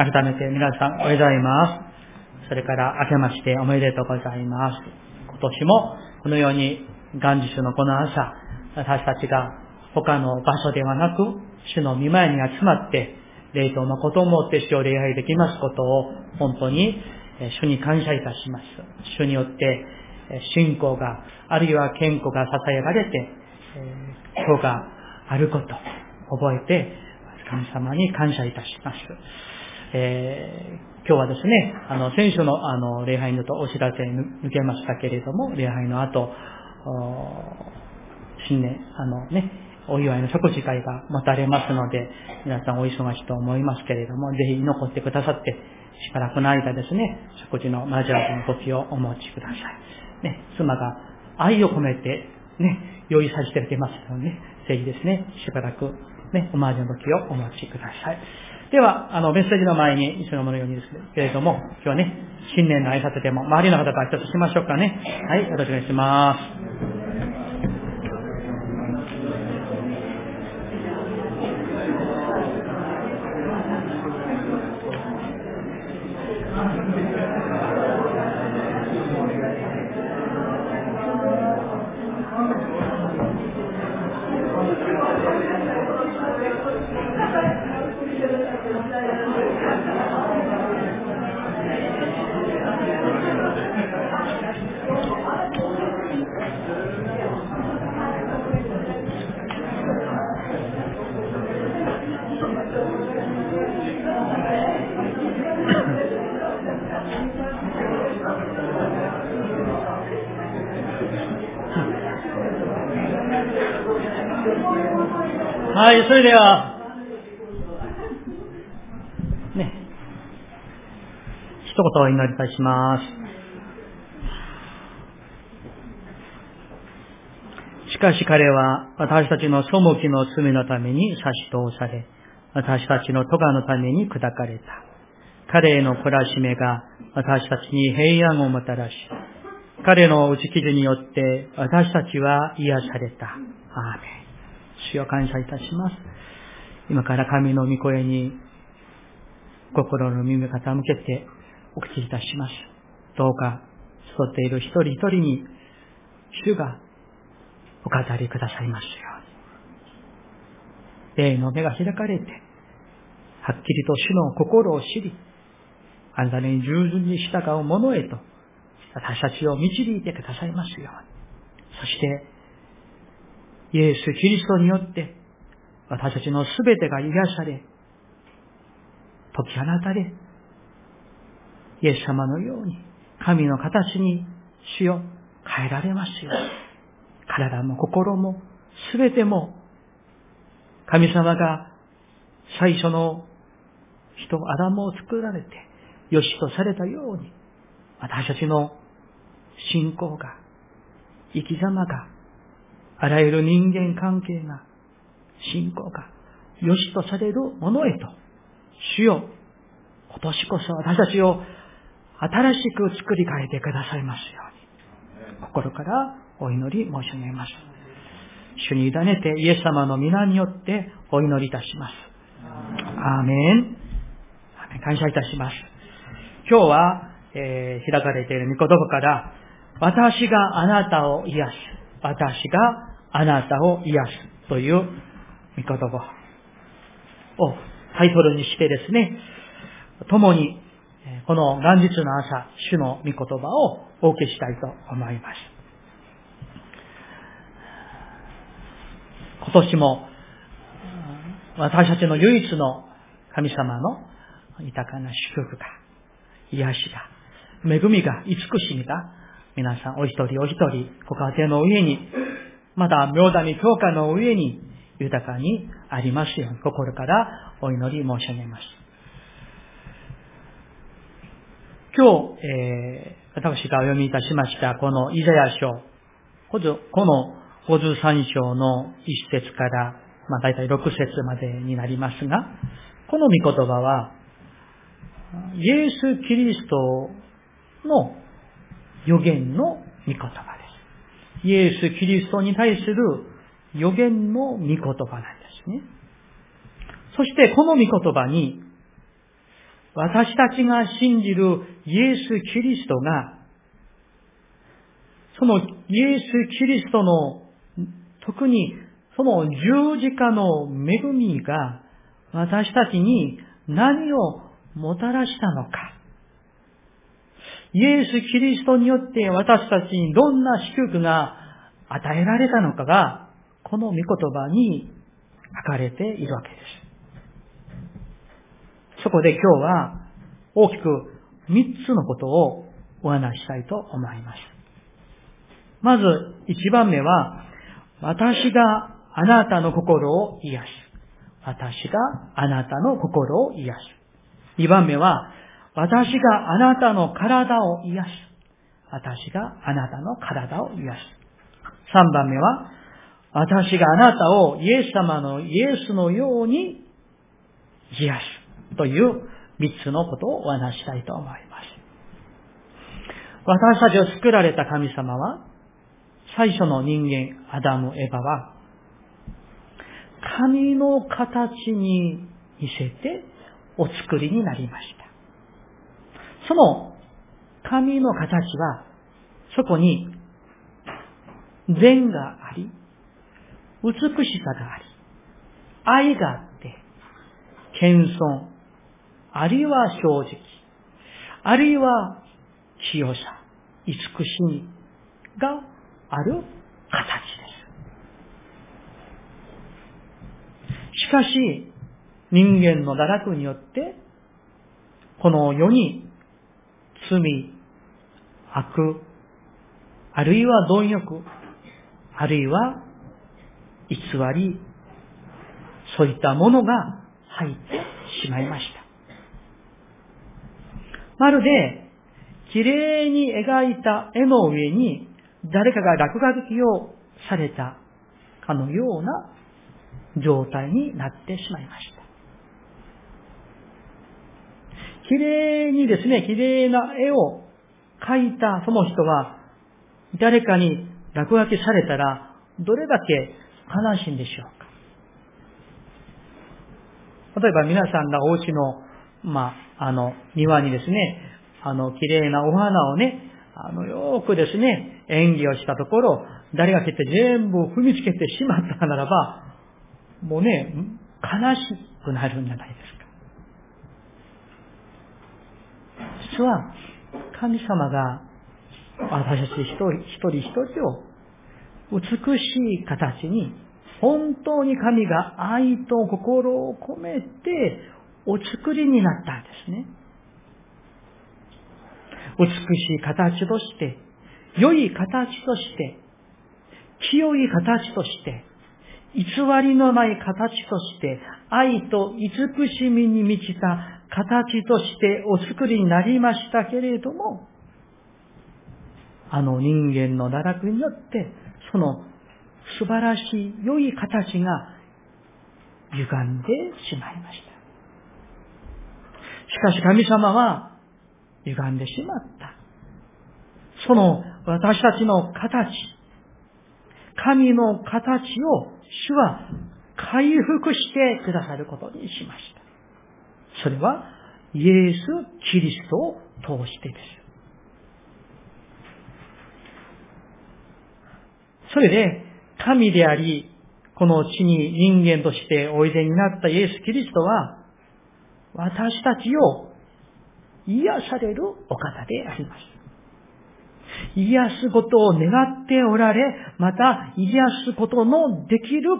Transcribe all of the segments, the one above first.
改めて皆さんおはようございます。それから明けましておめでとうございます。今年もこのように元日のこの朝、私たちが他の場所ではなく、主の見舞いに集まって、霊道のことをもって主を礼拝できますことを本当に主に感謝いたします。主によって信仰が、あるいは健康が支えられて、今日があること、覚えて、神様に感謝いたします。えー、今日はですね、あの、先週のあの、礼拝のとお知らせ抜けましたけれども、礼拝の後、新年、あのね、お祝いの食事会が持たれますので、皆さんお忙しいと思いますけれども、ぜひ残ってくださって、しばらくの間ですね、食事のマジャーの時をお持ちください。ね、妻が愛を込めて、ね、用意させてくれますのでね、ぜひですね、しばらく、ね、おマージの時をお持ちください。では、あの、メッセージの前に一緒のものようにですけれども、今日はね、新年の挨拶でも、周りの方と挨拶しましょうかね。はい、よろしくお願いします。れでは、ね、一言お祈りいたします。しかし彼は私たちの背きの罪のために差し通され、私たちの咎のために砕かれた。彼への懲らしめが私たちに平安をもたらし、彼の打ち切りによって私たちは癒された。アーメン。主を感謝いたします。今から神の御声に心の耳を傾けてお口いたします。どうか、育っている一人一人に主がお語りくださいますように。霊の目が開かれて、はっきりと主の心を知り、あなたに従順に従う者へと、私たちを導いてくださいますように。そして、イエス・キリストによって、私たちのすべてが癒され、解き放たれ、イエス様のように、神の形に主よ変えられますよ。体も心も、すべても、神様が最初の人、アダムを作られて、良しとされたように、私たちの信仰が、生き様が、あらゆる人間関係が、信仰が、良しとされるものへと、主よ、今年こそ私たちを新しく作り変えてくださいますように、心からお祈り申し上げます。主に委ねてイエス様の皆によってお祈りいたします。アーメン。感謝いたします。今日は、えー、開かれている御言葉から、私があなたを癒す。私があなたを癒すという御言葉をタイトルにしてですね、共にこの元日の朝、主の御言葉をお受けしたいと思います。今年も私たちの唯一の神様の豊かな祝福が、癒しが、恵みが、慈しみが、皆さんお一人お一人、ご家庭の上にまた、妙だに教科の上に豊かにありますように、心からお祈り申し上げます。今日、えー、私がお読みいたしました、このイザヤ書、この53章の1節から、まあ大体6節までになりますが、この御言葉は、イエス・キリストの予言の御言葉ですイエス・キリストに対する予言の御言葉なんですね。そしてこの御言葉に、私たちが信じるイエス・キリストが、そのイエス・キリストの、特にその十字架の恵みが私たちに何をもたらしたのか。イエス・キリストによって私たちにどんな祝福が与えられたのかが、この御言葉に書かれているわけです。そこで今日は大きく三つのことをお話したいと思います。まず一番目は、私があなたの心を癒す。私があなたの心を癒す。二番目は、私があなたの体を癒す。私があなたの体を癒す。三番目は、私があなたをイエス様のイエスのように癒す。という三つのことをお話したいと思います。私たちを作られた神様は、最初の人間、アダム、エバは、神の形に似せてお作りになりました。その神の形は、そこに善があり、美しさがあり、愛があって、謙遜、あるいは正直、あるいは清さ、慈しみがある形です。しかし、人間の堕落によって、この世に罪、悪、あるいは貪欲、あるいは偽り、そういったものが入ってしまいました。まるで、綺麗に描いた絵の上に誰かが落書きをされたかのような状態になってしまいました。綺麗にですね、綺麗な絵を描いたその人は、誰かに落書きされたら、どれだけ悲しいんでしょうか。例えば皆さんがお家の、まあ、あの、庭にですね、あの、綺麗なお花をね、あの、よくですね、演技をしたところ、誰が来て全部踏みつけてしまったならば、もうね、悲しくなるんじゃないですか。は、神様が私たち一人一人一人を美しい形に、本当に神が愛と心を込めてお作りになったんですね。美しい形として、良い形として、清い形として、偽りのない形として、愛と慈しみに満ちた形としてお作りになりましたけれども、あの人間の堕落によって、その素晴らしい良い形が歪んでしまいました。しかし神様は歪んでしまった。その私たちの形、神の形を主は回復してくださることにしました。それはイエス・キリストを通してです。それで、神であり、この地に人間としておいでになったイエス・キリストは、私たちを癒されるお方であります。癒すことを願っておられ、また癒すことのできる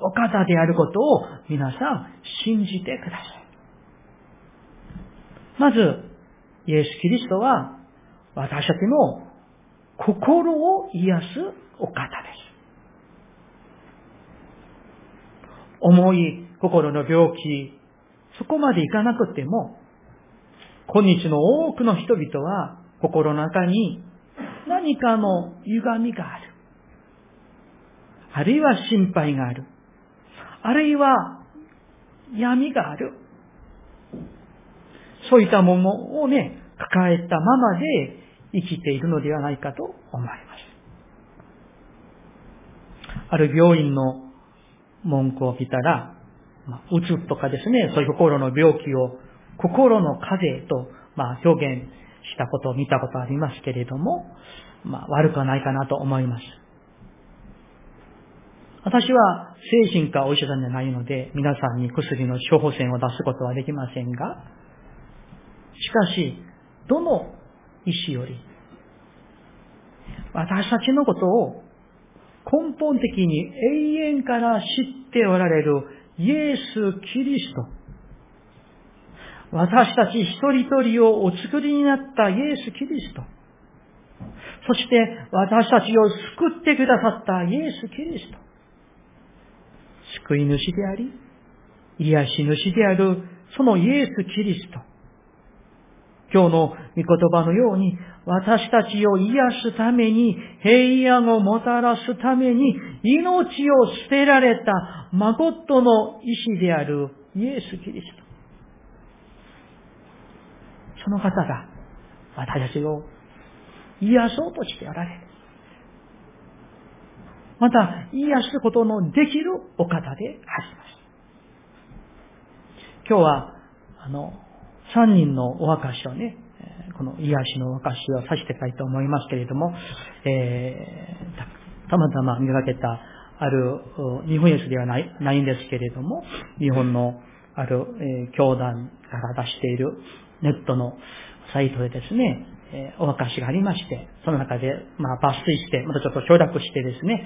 お方であることを皆さん信じてください。まず、イエス・キリストは私たちの心を癒すお方です。重い心の病気、そこまでいかなくても、今日の多くの人々は心の中に何かの歪みがある。あるいは心配がある。あるいは闇がある。そういったものをね、抱えたままで生きているのではないかと思います。ある病院の文句を見たら、まあ、うつとかですね、そういう心の病気を心の風と、まあ、表現したことを見たことありますけれども、まあ、悪くはないかなと思います。私は精神科お医者さんじゃないので、皆さんに薬の処方箋を出すことはできませんが、しかし、どの医師より、私たちのことを根本的に永遠から知っておられるイエス・キリスト。私たち一人一人をお作りになったイエス・キリスト。そして私たちを救ってくださったイエス・キリスト。救い主であり、癒し主であるそのイエス・キリスト。今日の御言葉のように、私たちを癒すために、平安をもたらすために、命を捨てられた誠の意志であるイエス・キリスト。その方が、私たちを癒そうとしておられる。また、癒すことのできるお方であります。今日は、あの、三人のお証をね、この癒しのお証をさせてたいと思いますけれども、えー、たまたま見かけたある、日本エではないないんですけれども、日本のある、えー、教団から出しているネットのサイトでですね、えー、お証がありまして、その中で、まあ、抜粋して、またちょっと承諾してですね、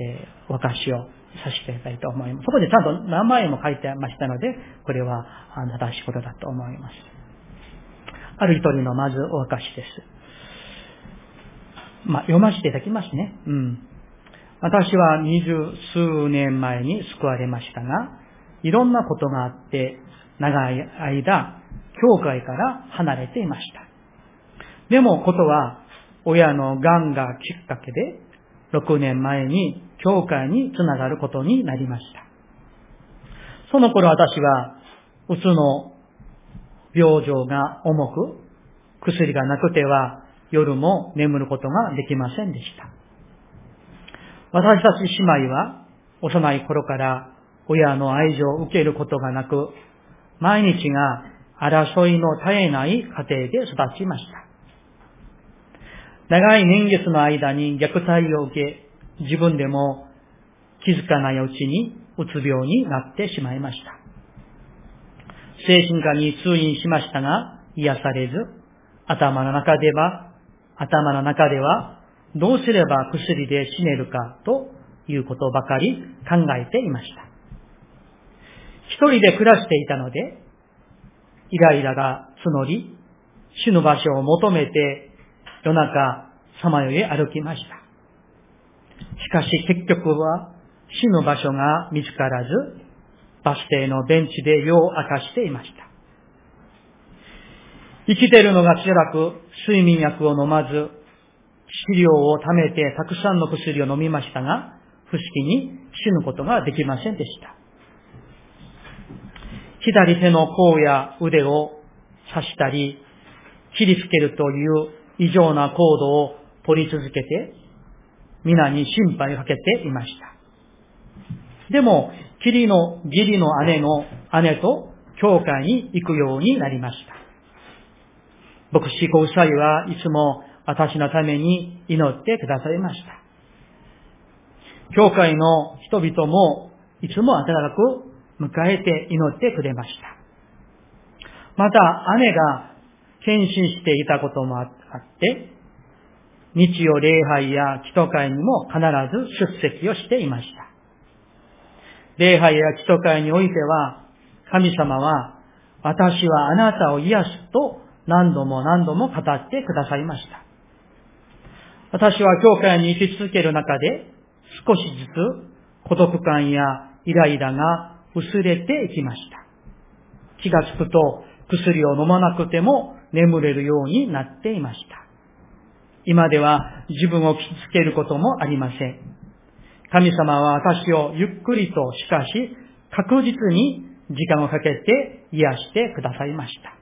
えー、お証をさせていただきたいと思います。そこでちゃんと名前も書いてましたので、これは正しいことだと思います。ある一人のまずお証です。まあ、読ませていただきますね。うん。私は二十数年前に救われましたが、いろんなことがあって、長い間、教会から離れていました。でもことは、親の癌がきっかけで、6年前に教会につながることになりました。その頃私は、うつの病状が重く、薬がなくては夜も眠ることができませんでした。私たち姉妹は幼い頃から親の愛情を受けることがなく、毎日が争いの絶えない家庭で育ちました。長い年月の間に虐待を受け、自分でも気づかないうちにうつ病になってしまいました。精神科に通院しましたが、癒されず、頭の中では、頭の中では、どうすれば薬で死ねるかということばかり考えていました。一人で暮らしていたので、イライラが募り、死ぬ場所を求めて夜中、さまよい歩きました。しかし結局は死の場所が見つからず、バス停のベンチで夜を明かしていました。生きてるのが辛く、睡眠薬を飲まず、治療を貯めてたくさんの薬を飲みましたが、不思議に死ぬことができませんでした。左手の甲や腕を刺したり、切りつけるという異常な行動を取り続けて、皆に心配をかけていました。でも、義理の、義理の姉の姉と教会に行くようになりました。牧師ご夫妻はいつも私のために祈ってくださいました。教会の人々もいつも温かく迎えて祈ってくれました。また姉が献身していたこともあって、日曜礼拝や祈祷会にも必ず出席をしていました。礼拝や祈祷会においては、神様は、私はあなたを癒すと何度も何度も語ってくださいました。私は教会に生き続ける中で、少しずつ孤独感やイライラが薄れていきました。気がつくと薬を飲まなくても眠れるようになっていました。今では自分を傷つけることもありません。神様は私をゆっくりとしかし確実に時間をかけて癒してくださいました。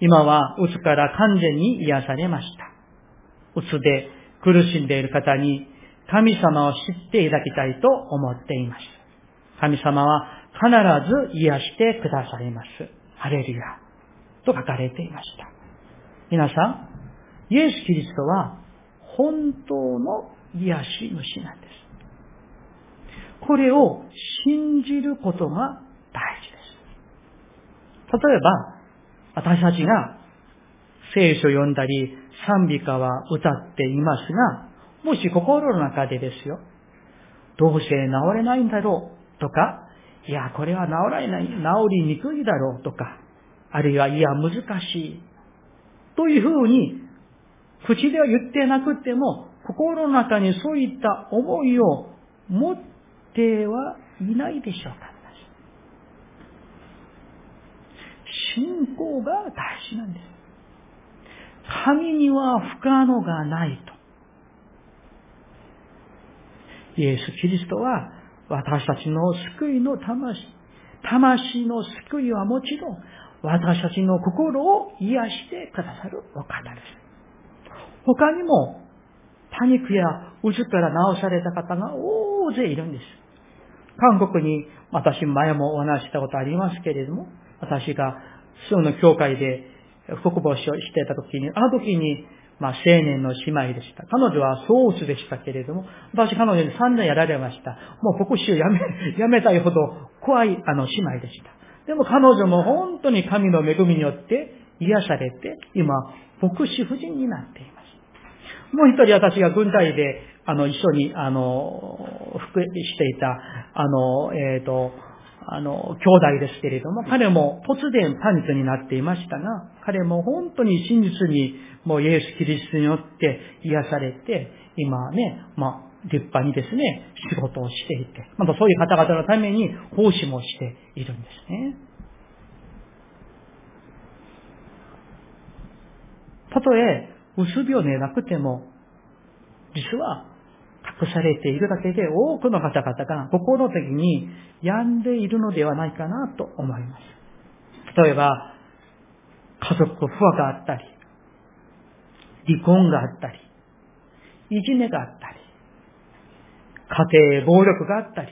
今はうつから完全に癒されました。うつで苦しんでいる方に神様を知っていただきたいと思っています。神様は必ず癒してくださいます。ハレルヤと書かれていました。皆さん、イエス・キリストは本当の癒し主なんです。これを信じることが大事です。例えば、私たちが聖書を読んだり、賛美歌は歌っていますが、もし心の中でですよ、どうせ治れないんだろうとか、いや、これは治らない、治りにくいだろうとか、あるいは、いや、難しい。というふうに、口では言ってなくても、心の中にそういった思いを持ってはいないでしょうか。信仰が大事なんです。神には不可能がないと。イエス・キリストは私たちの救いの魂、魂の救いはもちろん私たちの心を癒してくださるお方です。他にもパニックやうつから治された方が大勢いるんです。韓国に私前もお話したことありますけれども、私がスの教会で福母師をしていた時に、あの時に、まあ、青年の姉妹でした。彼女はソースでしたけれども、私彼女に3年やられました。もう牧師をやめ、やめたいほど怖いあの姉妹でした。でも彼女も本当に神の恵みによって癒されて、今、牧師夫人になっていま。もう一人私が軍隊で、あの、一緒に、あの、服していた、あの、えっ、ー、と、あの、兄弟ですけれども、彼も突然パニックになっていましたが、彼も本当に真実にもうイエス・キリストによって癒されて、今ね、まあ、立派にですね、仕事をしていて、またそういう方々のために奉仕もしているんですね。たとえ、うつ病でなくても、実は隠されているだけで多くの方々が心的に病んでいるのではないかなと思います。例えば、家族不和があったり、離婚があったり、いじめがあったり、家庭暴力があったり、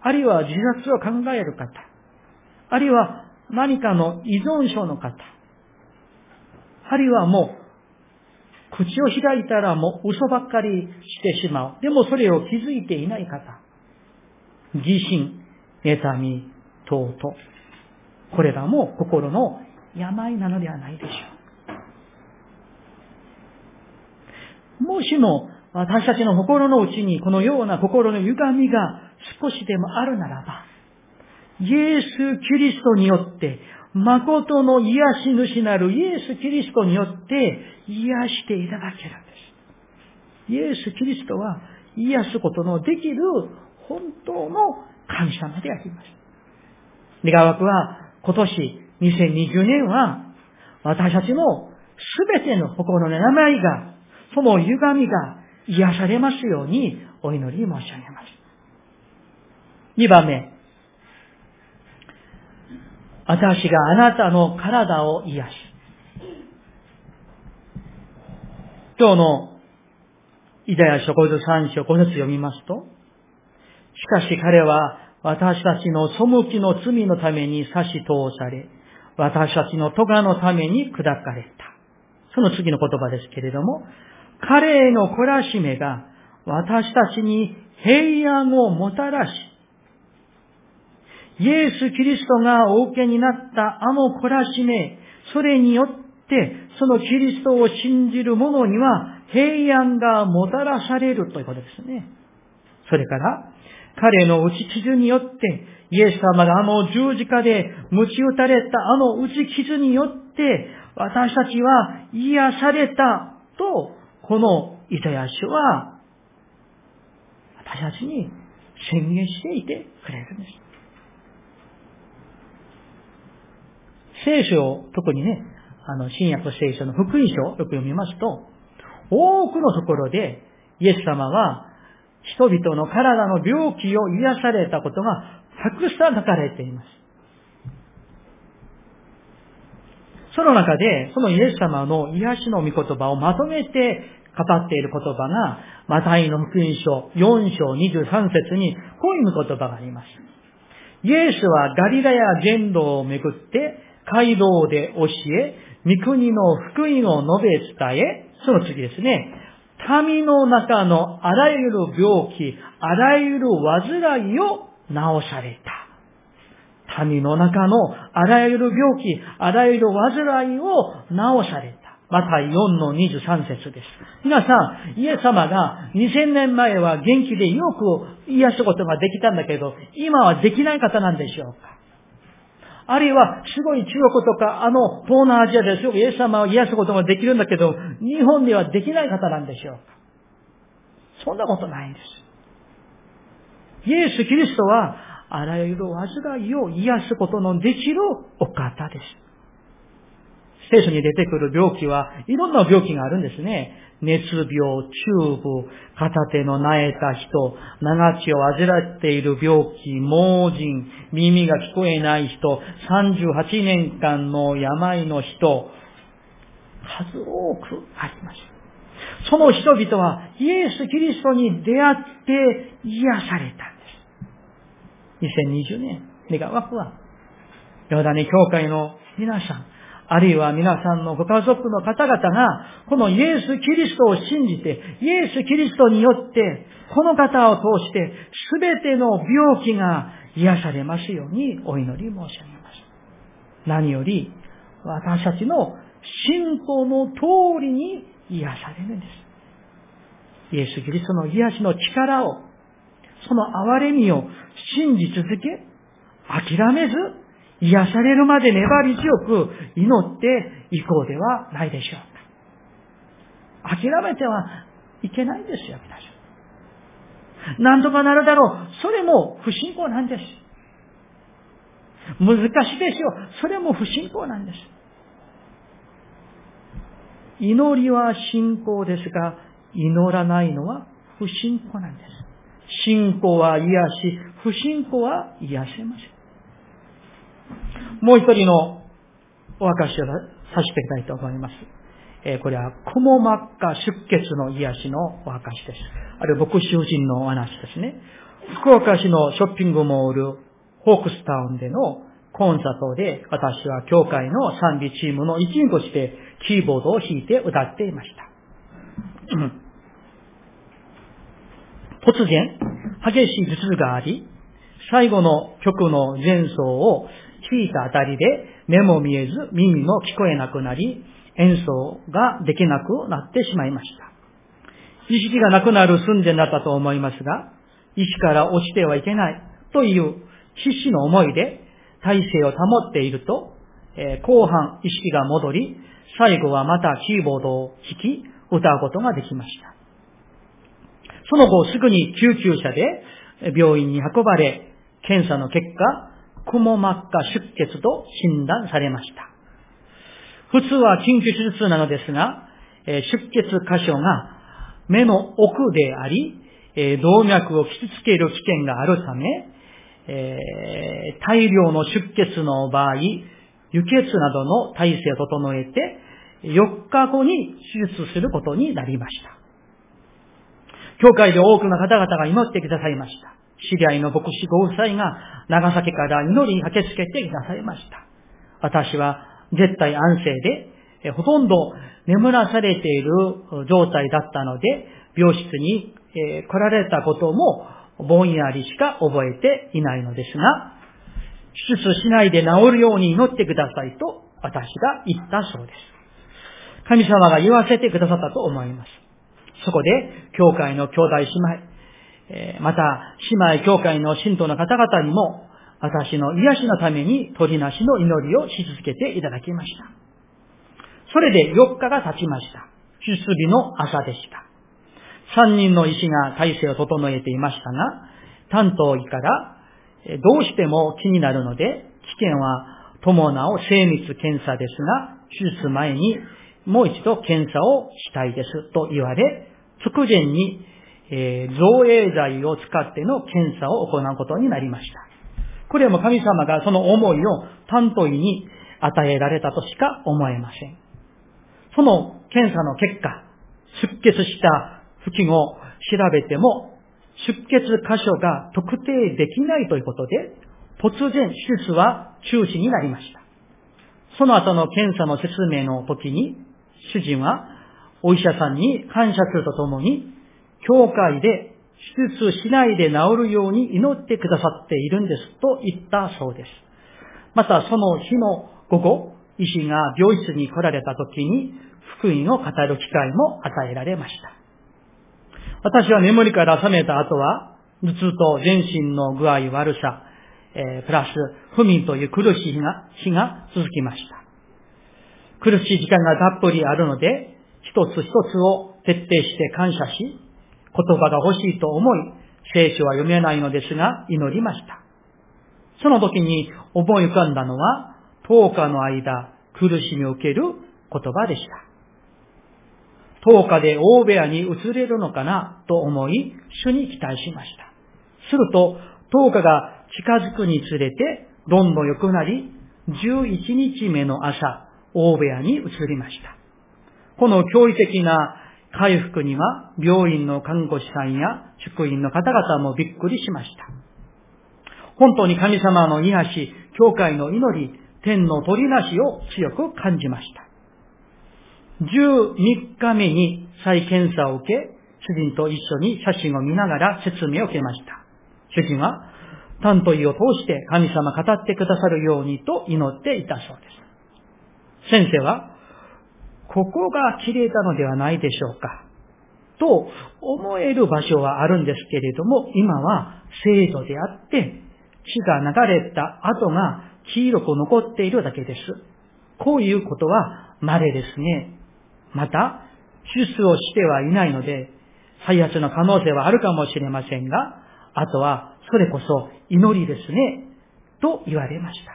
あるいは自殺を考える方、あるいは何かの依存症の方、あるいはもう口を開いたらもう嘘ばっかりしてしまう。でもそれを気づいていない方。疑心、妬み、等々。これらも心の病なのではないでしょう。もしも私たちの心の内にこのような心の歪みが少しでもあるならば、イエス・キリストによって誠の癒し主なるイエス・キリストによって癒していただけるんです。イエス・キリストは癒すことのできる本当の神様であります。願わくは今年2020年は私たちのすべての心の病が、その歪みが癒されますようにお祈り申し上げます。二番目、私があなたの体を癒し。今日のイザヤ書53章5節読みますと、しかし彼は私たちの背きの罪のために差し通され、私たちの咎のために砕かれた。その次の言葉ですけれども、彼への懲らしめが私たちに平安をもたらし、イエス・キリストがお受けになったあの懲らしめ、それによって、そのキリストを信じる者には平安がもたらされるということですね。それから、彼の打ち傷によって、イエス様があの十字架で鞭打たれたあの打ち傷によって、私たちは癒されたと、このイザヤ書は、私たちに宣言していてくれるんです。聖書を、特にね、あの、新約聖書の福音書をよく読みますと、多くのところで、イエス様は、人々の体の病気を癒されたことがたくさん書かれています。その中で、そのイエス様の癒しの御言葉をまとめて語っている言葉が、マタイの福音書4章23節にこういう言葉があります。イエスはガリラヤ言動をめぐって街道で教え、御国の福音を述べ伝え、その次ですね。民の中のあらゆる病気、あらゆる患いを治された。民の中のあらゆる病気、あらゆる患いを治された。マタイ4の23節です。皆さん、イエス様が2000年前は元気でよく癒すことができたんだけど、今はできない方なんでしょうか？あるいは、すごい中国とか、あの、東南アジアですごくイエス様を癒すことができるんだけど、日本ではできない方なんでしょうそんなことないんです。イエス・キリストは、あらゆる煩いを癒すことのできるお方です。聖書に出てくる病気はいろんな病気があるんですね。熱病、中部、片手の苗えた人、長血を患っている病気、盲人、耳が聞こえない人、38年間の病の人、数多くあります。その人々はイエス・キリストに出会って癒されたんです。2020年、願わくは、ヨダネ教会の皆さん、あるいは皆さんのご家族の方々が、このイエス・キリストを信じて、イエス・キリストによって、この方を通して、すべての病気が癒されますようにお祈り申し上げます。何より、私たちの信仰の通りに癒されるんです。イエス・キリストの癒しの力を、その憐れみを信じ続け、諦めず、癒されるまで粘り強く祈っていこうではないでしょうか。諦めてはいけないんですよ、皆さん。何とかなるだろう。それも不信仰なんです。難しいですよ。それも不信仰なんです。祈りは信仰ですが、祈らないのは不信仰なんです。信仰は癒し、不信仰は癒せません。もう一人のお証をさせていきたいと思います。え、これは、くも膜下出血の癒しのお証です。あるいは牧師夫人のお話ですね。福岡市のショッピングモール、ホークスタウンでのコンサートで、私は教会の賛美チームの一員としてキーボードを弾いて歌っていました。突然、激しい頭痛があり、最後の曲の前奏を聞いたあたりで目も見えず耳も聞こえなくなり演奏ができなくなってしまいました。意識がなくなる寸前だったと思いますが、意識から落ちてはいけないという必死の思いで体勢を保っていると、えー、後半意識が戻り、最後はまたキーボードを弾き、歌うことができました。その後すぐに救急車で病院に運ばれ、検査の結果、くも膜下出血と診断されました。普通は緊急手術なのですが、出血箇所が目の奥であり、動脈を傷つける危険があるため、大量の出血の場合、輸血などの体制を整えて、4日後に手術することになりました。教会で多くの方々が祈ってくださいました。知り合いの牧師ご夫妻が長崎から祈り駆けつけてくださいました。私は絶対安静で、ほとんど眠らされている状態だったので、病室に来られたこともぼんやりしか覚えていないのですが、手術しないで治るように祈ってくださいと私が言ったそうです。神様が言わせてくださったと思います。そこで、教会の兄弟姉妹、また、姉妹教会の信徒の方々にも、私の癒しのために鳥なしの祈りをし続けていただきました。それで4日が経ちました。出日の朝でした。3人の医師が体制を整えていましたが、担当医から、どうしても気になるので、危険は伴う精密検査ですが、手術前にもう一度検査をしたいですと言われ、直前にえー、造影剤を使っての検査を行うことになりました。これも神様がその思いを担当医に与えられたとしか思えません。その検査の結果、出血した付近を調べても、出血箇所が特定できないということで、突然手術は中止になりました。その後の検査の説明の時に、主人はお医者さんに感謝するとともに、教会で手術しないで治るように祈ってくださっているんですと言ったそうです。またその日の午後、医師が病室に来られた時に福音を語る機会も与えられました。私は眠りから覚めた後は、頭痛と全身の具合悪さ、えー、プラス不眠という苦しい日が日が続きました。苦しい時間がたっぷりあるので、一つ一つを徹底して感謝し、言葉が欲しいと思い、聖書は読めないのですが、祈りました。その時に思い浮かんだのは、10日の間、苦しみを受ける言葉でした。10日で大部屋に移れるのかなと思い、主に期待しました。すると、10日が近づくにつれて、どんどん良くなり、11日目の朝、大部屋に移りました。この驚異的な回復には、病院の看護師さんや職員の方々もびっくりしました。本当に神様の癒し、教会の祈り、天の取りなしを強く感じました。13日目に再検査を受け、主人と一緒に写真を見ながら説明を受けました。主人は、担当医を通して神様語ってくださるようにと祈っていたそうです。先生は、ここが切れたのではないでしょうか。と思える場所はあるんですけれども、今は制度であって、血が流れた跡が黄色く残っているだけです。こういうことは稀ですね。また、手術をしてはいないので、再発の可能性はあるかもしれませんが、あとは、それこそ祈りですね、と言われました。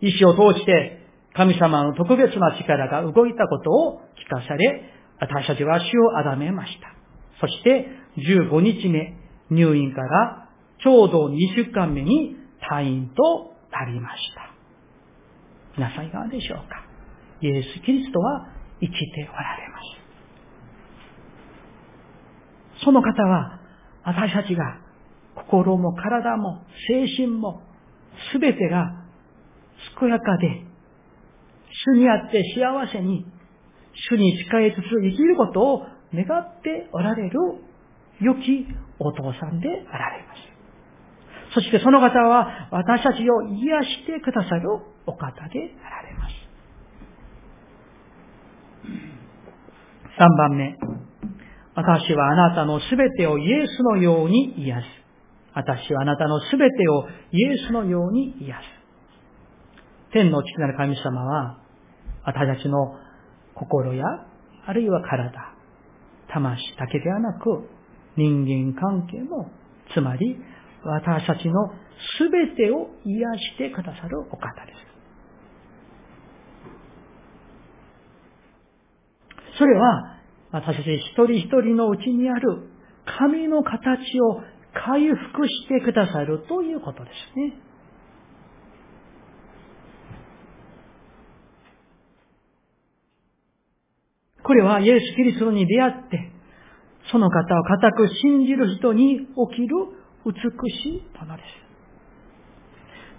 意志を通して神様の特別な力が動いたことを聞かされ、私たちは死をあだめました。そして15日目、入院からちょうど2週間目に退院となりました。皆さんいかがでしょうか？イエス・キリストは生きておられます。その方は私たちが心も体も精神もすべてが健やかで主にあって幸せに主に仕えつつ生きることを願っておられる良きお父さんであられます。そしてその方は私たちを癒してくださるお方であられます。3番目。私はあなたのすべてをイエスのように癒す。私はあなたのすべてをイエスのように癒す。天の父なる神様は、私たちの心や、あるいは体、魂だけではなく、人間関係も、つまり、私たちのすべてを癒してくださるお方です。それは、私たち一人一人のうちにある神の形を回復してくださるということですね。これはイエス・キリストに出会って、その方を固く信じる人に起きる美しいものです。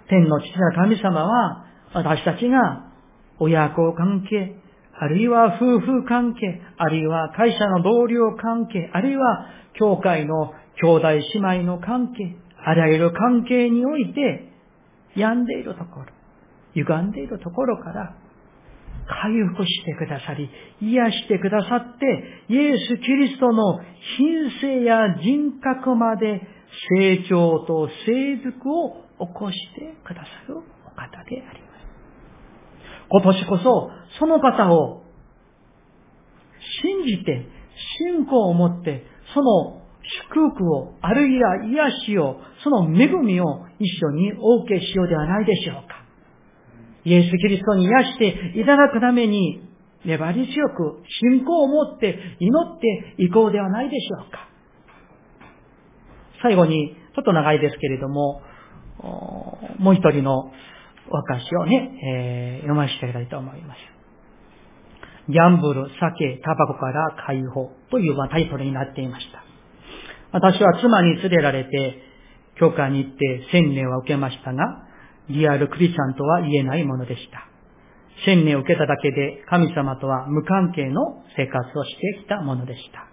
天の父な神様は、私たちが親子関係、あるいは夫婦関係、あるいは会社の同僚関係、あるいは教会の兄弟姉妹の関係、あらゆる関係において、病んでいるところ、歪んでいるところから、回復してくださり、癒してくださって、イエス・キリストの品性や人格まで成長と成熟を起こしてくださるお方であります。今年こそ、その方を信じて、信仰を持って、その祝福を、あるいは癒しを、その恵みを一緒にお受けしようではないでしょうか。イエス・キリストに癒していただくために、粘り強く信仰を持って祈っていこうではないでしょうか。最後に、ちょっと長いですけれども、もう一人のお菓子をね、えー、読ませていただきたいと思います。ギャンブル、酒、タバコから解放というタイトルになっていました。私は妻に連れられて、教会に行って洗礼は受けましたが、リアルクリスチャンとは言えないものでした。洗礼を受けただけで神様とは無関係の生活をしてきたものでした。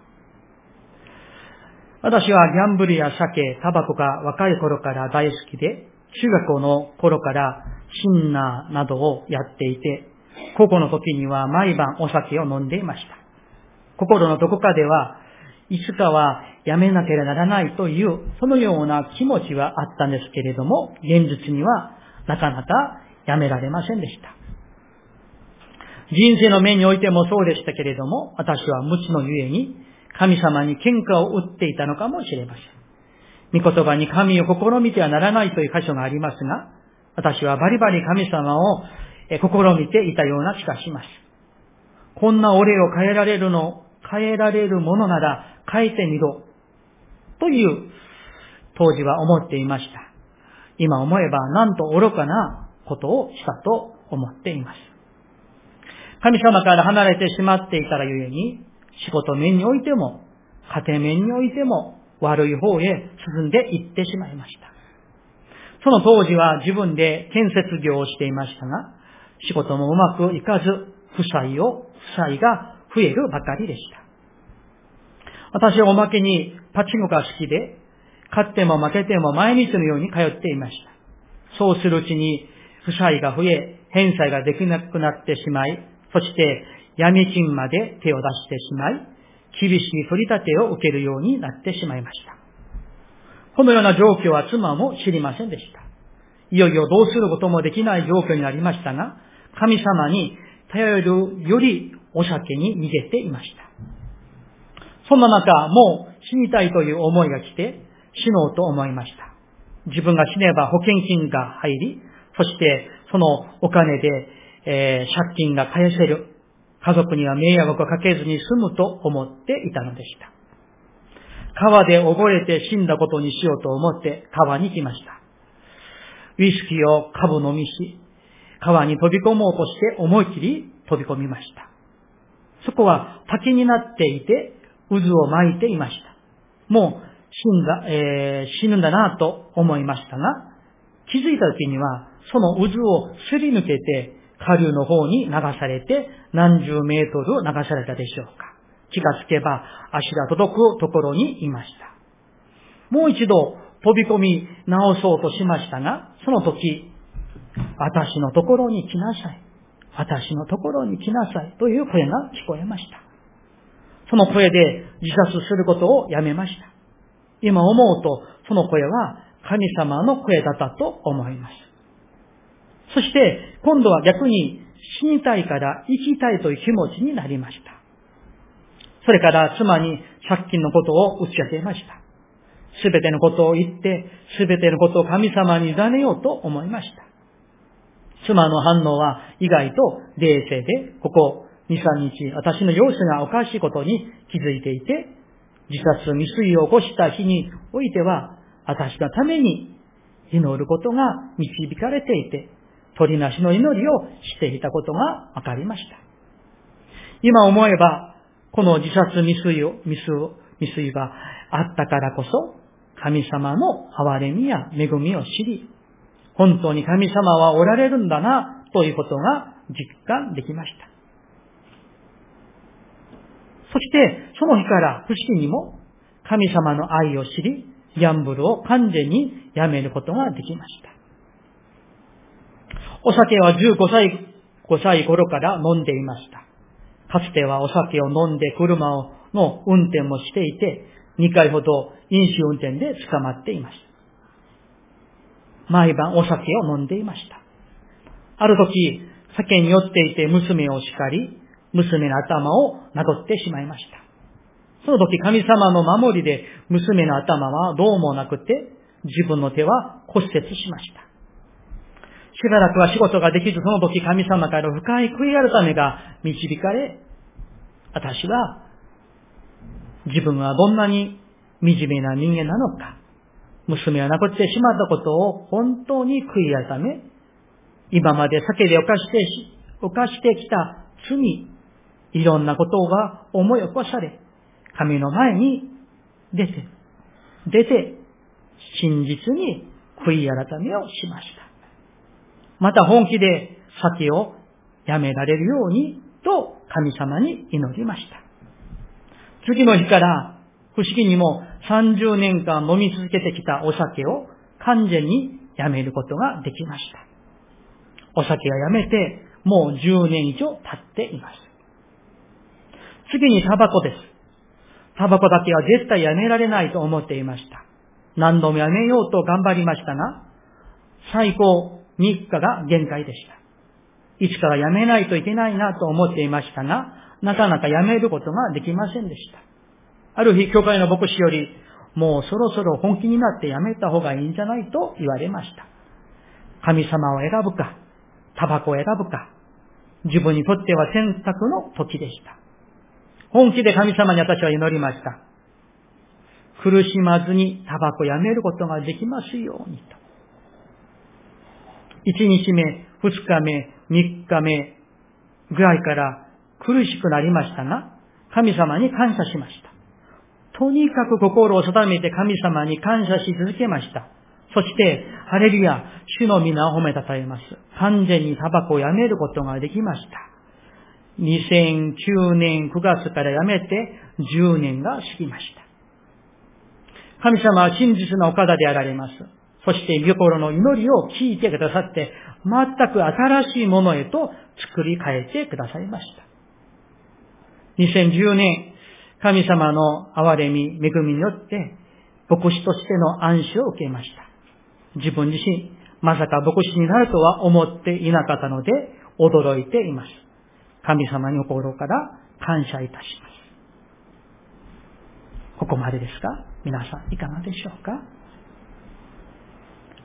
私はギャンブルや酒、タバコが若い頃から大好きで、中学校の頃からシンナーなどをやっていて、高校の時には毎晩お酒を飲んでいました。心のどこかでは、いつかはやめなければならないという、そのような気持ちはあったんですけれども、現実にはなかなかやめられませんでした。人生の面においてもそうでしたけれども、私は無知のゆえに、神様に喧嘩を打っていたのかもしれません。御言葉に神を試みてはならないという箇所がありますが、私はバリバリ神様を試みていたような気がします。こんな俺を変えられるの、変えられるものなら変えてみろ。という当時は思っていました。今思えばなんと愚かなことをしたと思っています。神様から離れてしまっていたらゆえに、仕事面においても、家庭面においても、悪い方へ進んでいってしまいました。その当時は自分で建設業をしていましたが、仕事もうまくいかず、負債を、負債が増えるばかりでした。私はおまけにパチンコが好きで、勝っても負けても毎日のように通っていました。そうするうちに負債が増え、返済ができなくなってしまい、そして闇金まで手を出してしまい、厳しい取り立てを受けるようになってしまいました。このような状況は妻も知りませんでした。いよいよどうすることもできない状況になりましたが、神様に頼るよりお酒に逃げていました。そんな中、もう死にたいという思いが来て、死のうと思いました。自分が死ねば保険金が入り、そしてそのお金でえー、借金が返せる。家族には迷惑をかけずに済むと思っていたのでした。川で溺れて死んだことにしようと思って川に来ました。ウイスキーを株飲みし、川に飛び込もうとして思い切り飛び込みました。そこは滝になっていて、渦を巻いていました。もう死んだ、えー、死ぬんだなと思いましたが、気づいた時には、その渦をすり抜けて下流の方に流されて何十メートル流されたでしょうか。気がつけば足が届くところにいました。もう一度飛び込み直そうとしましたが、その時、私のところに来なさい。私のところに来なさい。という声が聞こえました。その声で自殺することをやめました。今思うと、その声は神様の声だったと思います。そして、今度は逆に死にたいから生きたいという気持ちになりました。それから妻に借金のことを打ち明けました。すべてのことを言って、すべてのことを神様に委ねようと思いました。妻の反応は意外と冷静で、ここ2、3日、私の様子がおかしいことに気づいていて、自殺未遂を起こした日においては、私のために祈ることが導かれていて、鳥なしの祈りをしていたことが分かりました。今思えば、この自殺未遂を、未遂を未遂があったからこそ、神様の憐れみや恵みを知り、本当に神様はおられるんだな、ということが実感できました。そして、その日から不思議にも、神様の愛を知り、ギャンブルを完全にやめることができました。お酒は15歳、5歳頃から飲んでいました。かつてはお酒を飲んで車をの運転もしていて、2回ほど飲酒運転で捕まっていました。毎晩お酒を飲んでいました。ある時、酒に酔っていて娘を叱り、娘の頭を殴ってしまいました。その時神様の守りで娘の頭はどうもなくて、自分の手は骨折しました。しばらくは仕事ができず、その時神様から深い悔い改めが導かれ、私は自分はどんなに惨めな人間なのか、娘は亡くしてしまったことを本当に悔い改め、今まで酒で犯して犯してきた罪、いろんなことが思い起こされ、神の前に出て、出て、真実に悔い改めをしました。また本気で酒をやめられるようにと神様に祈りました。次の日から不思議にも30年間飲み続けてきたお酒を完全にやめることができました。お酒はやめてもう10年以上経っています。次にタバコです。タバコだけは絶対やめられないと思っていました。何度もやめようと頑張りましたが、最高3日が限界でした。いつからやめないといけないなと思っていましたが、なかなかやめることができませんでした。ある日、教会の牧師より、もうそろそろ本気になってやめた方がいいんじゃないと言われました。神様を選ぶか、タバコを選ぶか、自分にとっては選択の時でした。本気で神様に私は祈りました。苦しまずにタバコやめることができますようにと。1日目、2日目、3日目ぐらいから苦しくなりましたが、神様に感謝しました。とにかく心を定めて神様に感謝し続けました。そして、ハレルヤ、主の皆を褒めたたえます。完全にタバコをやめることができました。2009年9月からやめて10年が過ぎました。神様は真実なお方であられます。そして御心の祈りを聞いてくださって、全く新しいものへと作り変えてくださいました。2010年、神様の憐れみ、恵みによって、牧師としての安心を受けました。自分自身、まさか牧師になるとは思っていなかったので、驚いています。神様に心から感謝いたします。ここまでですか？皆さん、いかがでしょうか？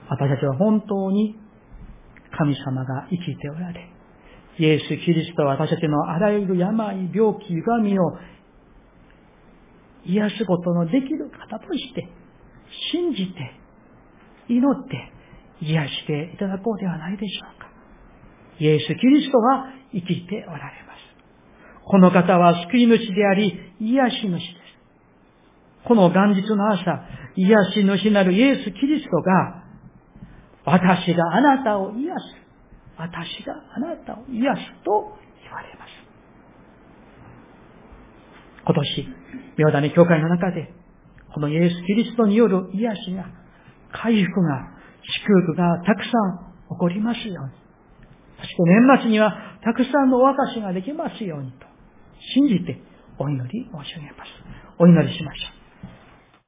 私たちは本当に神様が生きておられ、イエス・キリストは私たちのあらゆる病、病気、歪みを癒すことのできる方として、信じて、祈って癒していただこうではないでしょうか？イエス・キリストは生きておられます。この方は救い主であり、癒し主です。この元日の朝、癒し主なるイエス・キリストが、私があなたを癒す。私があなたを癒すと言われます。今年、妙だね教会の中で、このイエス・キリストによる癒しが、回復が、祝福がたくさん起こりますように。そして年末にはたくさんのお渡しができますようにと信じてお祈り申し上げます。お祈りしましょう。